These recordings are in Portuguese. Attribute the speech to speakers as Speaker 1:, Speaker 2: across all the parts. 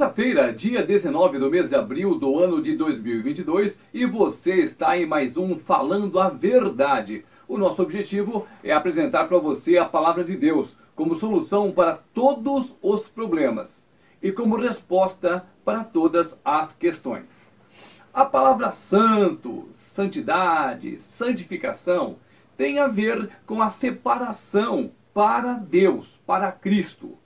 Speaker 1: terça-feira, dia 19 do mês de abril do ano de 2022, e você está em mais um Falando a Verdade. O nosso objetivo é apresentar para você a palavra de Deus como solução para todos os problemas e como resposta para todas as questões. A palavra santo, santidade, santificação tem a ver com a separação para Deus, para Cristo.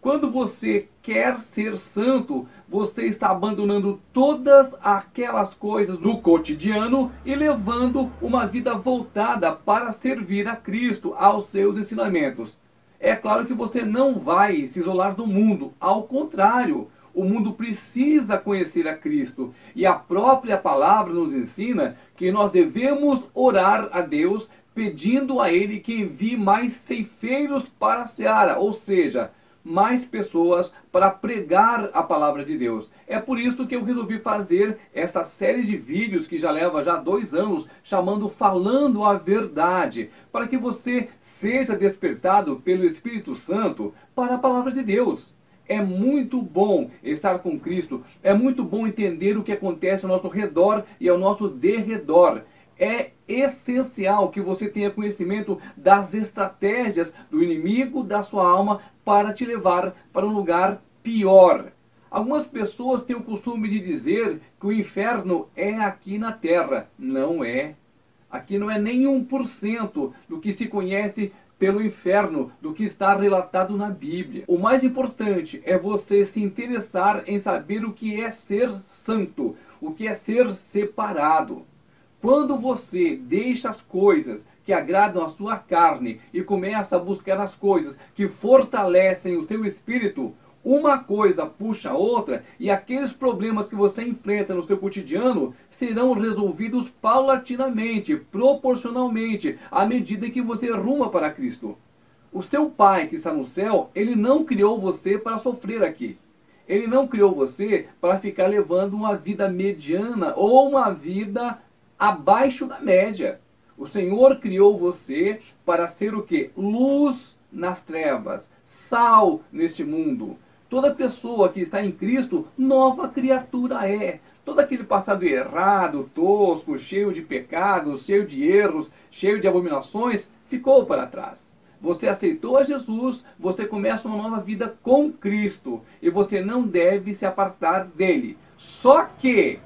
Speaker 1: Quando você quer ser santo, você está abandonando todas aquelas coisas do cotidiano e levando uma vida voltada para servir a Cristo, aos seus ensinamentos. É claro que você não vai se isolar do mundo, ao contrário, o mundo precisa conhecer a Cristo. E a própria palavra nos ensina que nós devemos orar a Deus pedindo a Ele que envie mais ceifeiros para a seara, ou seja, mais pessoas para pregar a palavra de Deus. É por isso que eu resolvi fazer essa série de vídeos que já leva já dois anos, chamando Falando a Verdade, para que você seja despertado pelo Espírito Santo para a palavra de Deus. É muito bom estar com Cristo, é muito bom entender o que acontece ao nosso redor e ao nosso derredor é essencial que você tenha conhecimento das estratégias do inimigo da sua alma para te levar para um lugar pior. Algumas pessoas têm o costume de dizer que o inferno é aqui na terra. Não é. Aqui não é nem 1% do que se conhece pelo inferno, do que está relatado na Bíblia. O mais importante é você se interessar em saber o que é ser santo, o que é ser separado. Quando você deixa as coisas que agradam a sua carne e começa a buscar as coisas que fortalecem o seu espírito, uma coisa puxa a outra e aqueles problemas que você enfrenta no seu cotidiano serão resolvidos paulatinamente, proporcionalmente, à medida que você ruma para Cristo. O seu Pai que está no céu, ele não criou você para sofrer aqui. Ele não criou você para ficar levando uma vida mediana ou uma vida abaixo da média. O Senhor criou você para ser o que? Luz nas trevas, sal neste mundo. Toda pessoa que está em Cristo, nova criatura é. Todo aquele passado errado, tosco, cheio de pecados, cheio de erros, cheio de abominações, ficou para trás. Você aceitou a Jesus, você começa uma nova vida com Cristo e você não deve se apartar dele. Só que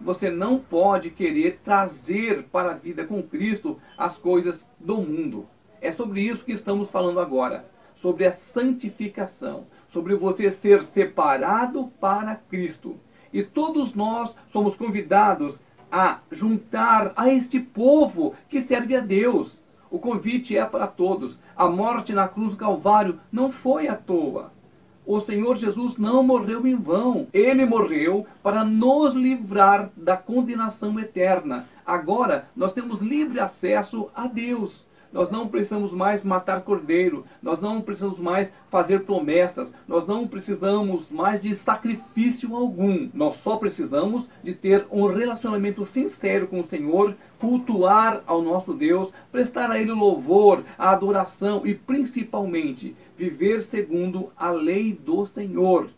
Speaker 1: você não pode querer trazer para a vida com Cristo as coisas do mundo. É sobre isso que estamos falando agora. Sobre a santificação. Sobre você ser separado para Cristo. E todos nós somos convidados a juntar a este povo que serve a Deus. O convite é para todos. A morte na cruz do Calvário não foi à toa o Senhor Jesus não morreu em vão. Ele morreu para nos livrar da condenação eterna. Agora nós temos livre acesso a Deus. Nós não precisamos mais matar cordeiro, nós não precisamos mais fazer promessas, nós não precisamos mais de sacrifício algum. Nós só precisamos de ter um relacionamento sincero com o Senhor, cultuar ao nosso Deus, prestar a Ele louvor, a adoração e principalmente viver segundo a lei do Senhor,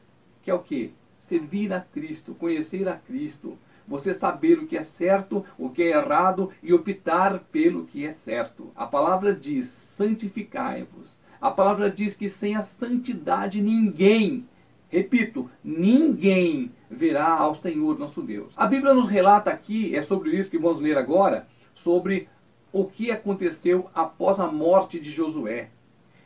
Speaker 1: que é o que? Servir a Cristo, conhecer a Cristo você saber o que é certo, o que é errado e optar pelo que é certo. A palavra diz: santificai-vos. A palavra diz que sem a santidade ninguém, repito, ninguém verá ao Senhor nosso Deus. A Bíblia nos relata aqui, é sobre isso que vamos ler agora, sobre o que aconteceu após a morte de Josué.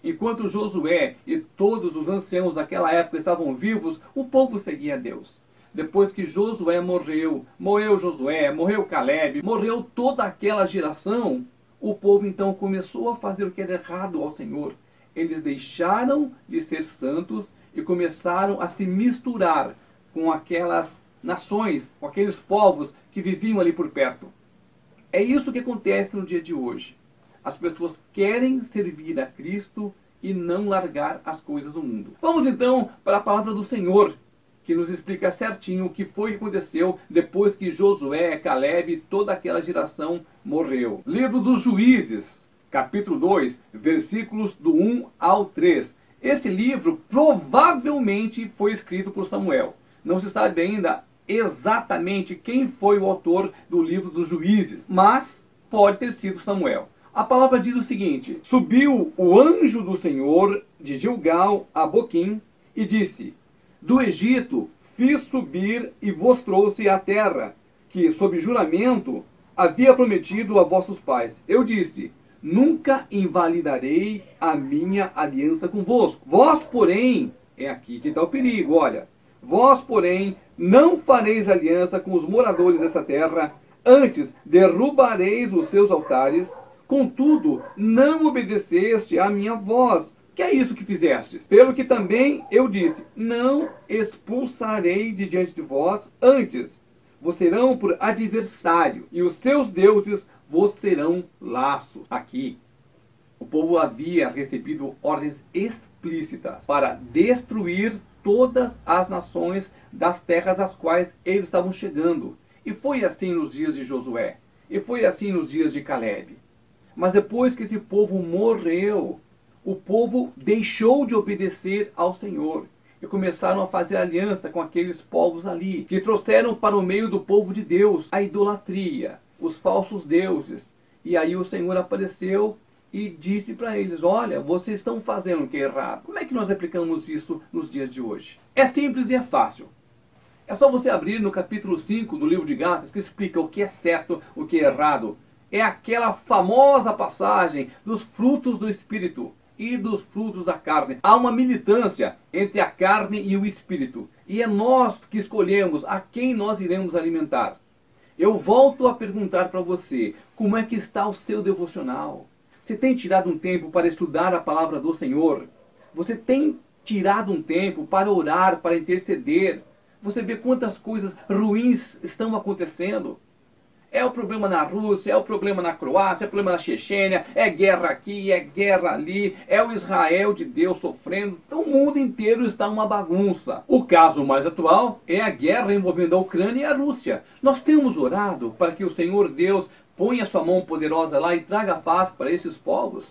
Speaker 1: Enquanto Josué e todos os anciãos daquela época estavam vivos, o povo seguia a Deus depois que Josué morreu, morreu Josué, morreu Caleb, morreu toda aquela geração, o povo então começou a fazer o que era errado ao Senhor. Eles deixaram de ser santos e começaram a se misturar com aquelas nações, com aqueles povos que viviam ali por perto. É isso que acontece no dia de hoje. As pessoas querem servir a Cristo e não largar as coisas do mundo. Vamos então para a palavra do Senhor, que nos explica certinho o que foi que aconteceu depois que Josué, Caleb e toda aquela geração morreu. Livro dos Juízes, capítulo 2, versículos do 1 ao 3. Este livro provavelmente foi escrito por Samuel. Não se sabe ainda exatamente quem foi o autor do livro dos juízes, mas pode ter sido Samuel. A palavra diz o seguinte: Subiu o anjo do Senhor de Gilgal a Boquim e disse: Do Egito fiz subir e vos trouxe a terra, que, sob juramento, havia prometido a vossos pais. Eu disse: Nunca invalidarei a minha aliança convosco. Vós, porém, é aqui que está o perigo, olha. Vós, porém, não fareis aliança com os moradores dessa terra, antes derrubareis os seus altares Contudo, não obedeceste à minha voz. Que é isso que fizestes? Pelo que também eu disse: Não expulsarei de diante de vós, antes vos serão por adversário, e os seus deuses vos serão laço. Aqui, o povo havia recebido ordens explícitas para destruir todas as nações das terras às quais eles estavam chegando. E foi assim nos dias de Josué, e foi assim nos dias de Caleb. Mas depois que esse povo morreu, o povo deixou de obedecer ao Senhor e começaram a fazer aliança com aqueles povos ali, que trouxeram para o meio do povo de Deus a idolatria, os falsos deuses. E aí o Senhor apareceu e disse para eles: Olha, vocês estão fazendo o que é errado. Como é que nós aplicamos isso nos dias de hoje? É simples e é fácil. É só você abrir no capítulo 5 do livro de Gálatas que explica o que é certo, o que é errado, é aquela famosa passagem dos frutos do Espírito e dos frutos da carne. Há uma militância entre a carne e o Espírito. E é nós que escolhemos a quem nós iremos alimentar. Eu volto a perguntar para você: como é que está o seu devocional? Você tem tirado um tempo para estudar a palavra do Senhor? Você tem tirado um tempo para orar, para interceder? Você vê quantas coisas ruins estão acontecendo? É o problema na Rússia, é o problema na Croácia, é o problema na Chechênia, é guerra aqui, é guerra ali, é o Israel de Deus sofrendo. Então o mundo inteiro está uma bagunça. O caso mais atual é a guerra envolvendo a Ucrânia e a Rússia. Nós temos orado para que o Senhor Deus ponha sua mão poderosa lá e traga paz para esses povos.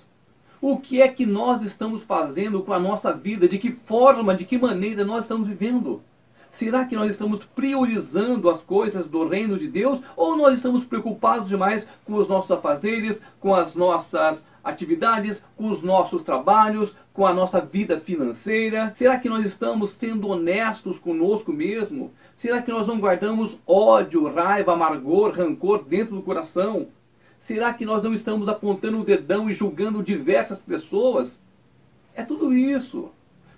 Speaker 1: O que é que nós estamos fazendo com a nossa vida? De que forma, de que maneira nós estamos vivendo? Será que nós estamos priorizando as coisas do reino de Deus ou nós estamos preocupados demais com os nossos afazeres, com as nossas atividades, com os nossos trabalhos, com a nossa vida financeira? Será que nós estamos sendo honestos conosco mesmo? Será que nós não guardamos ódio, raiva, amargor, rancor dentro do coração? Será que nós não estamos apontando o dedão e julgando diversas pessoas? É tudo isso.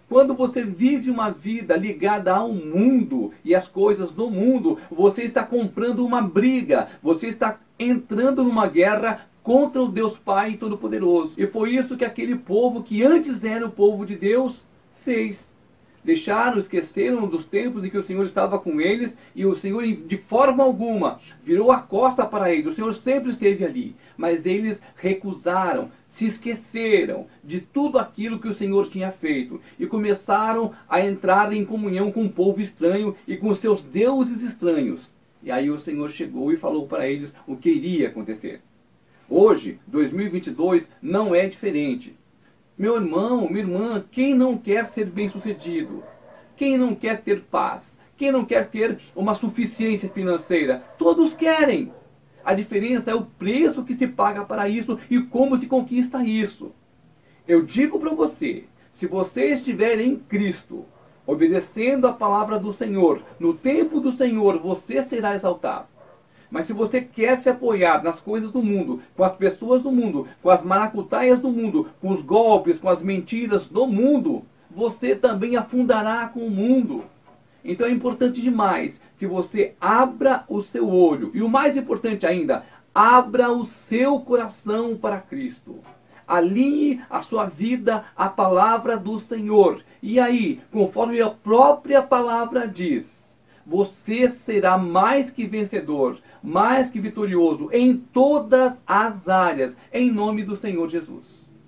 Speaker 1: Quando você vive uma vida ligada ao mundo e às coisas do mundo, você está comprando uma briga, você está entrando numa guerra contra o Deus Pai Todo-Poderoso. E foi isso que aquele povo que antes era o povo de Deus fez. Deixaram, esqueceram dos tempos em que o Senhor estava com eles e o Senhor, de forma alguma, virou a costa para eles. O Senhor sempre esteve ali, mas eles recusaram, se esqueceram de tudo aquilo que o Senhor tinha feito e começaram a entrar em comunhão com um povo estranho e com seus deuses estranhos. E aí o Senhor chegou e falou para eles o que iria acontecer. Hoje, 2022, não é diferente. Meu irmão, minha irmã, quem não quer ser bem-sucedido? Quem não quer ter paz? Quem não quer ter uma suficiência financeira? Todos querem. A diferença é o preço que se paga para isso e como se conquista isso. Eu digo para você, se você estiver em Cristo, obedecendo a palavra do Senhor, no tempo do Senhor, você será exaltado. Mas se você quer se apoiar nas coisas do mundo, com as pessoas do mundo, com as maracutaias do mundo, com os golpes, com as mentiras do mundo, você também afundará com o mundo. Então é importante demais que você abra o seu olho e o mais importante ainda, abra o seu coração para Cristo. Alinhe a sua vida à palavra do Senhor. E aí, conforme a própria palavra diz, você será mais que vencedor, mais que vitorioso em todas as áreas, em nome do Senhor Jesus.